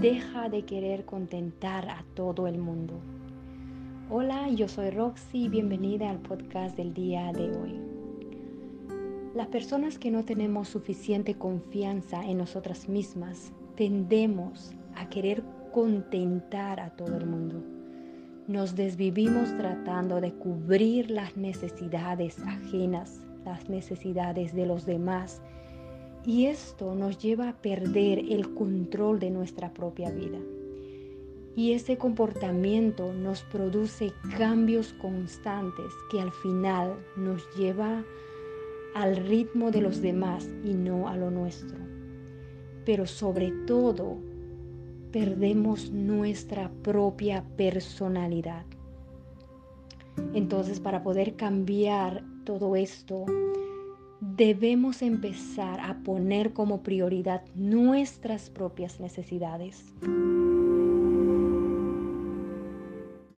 deja de querer contentar a todo el mundo. Hola, yo soy Roxy y bienvenida al podcast del día de hoy. Las personas que no tenemos suficiente confianza en nosotras mismas tendemos a querer contentar a todo el mundo. Nos desvivimos tratando de cubrir las necesidades ajenas, las necesidades de los demás y esto nos lleva a perder el control de nuestra propia vida. Y ese comportamiento nos produce cambios constantes que al final nos lleva al ritmo de los demás y no a lo nuestro. Pero sobre todo, perdemos nuestra propia personalidad. Entonces, para poder cambiar todo esto, debemos empezar a poner como prioridad nuestras propias necesidades.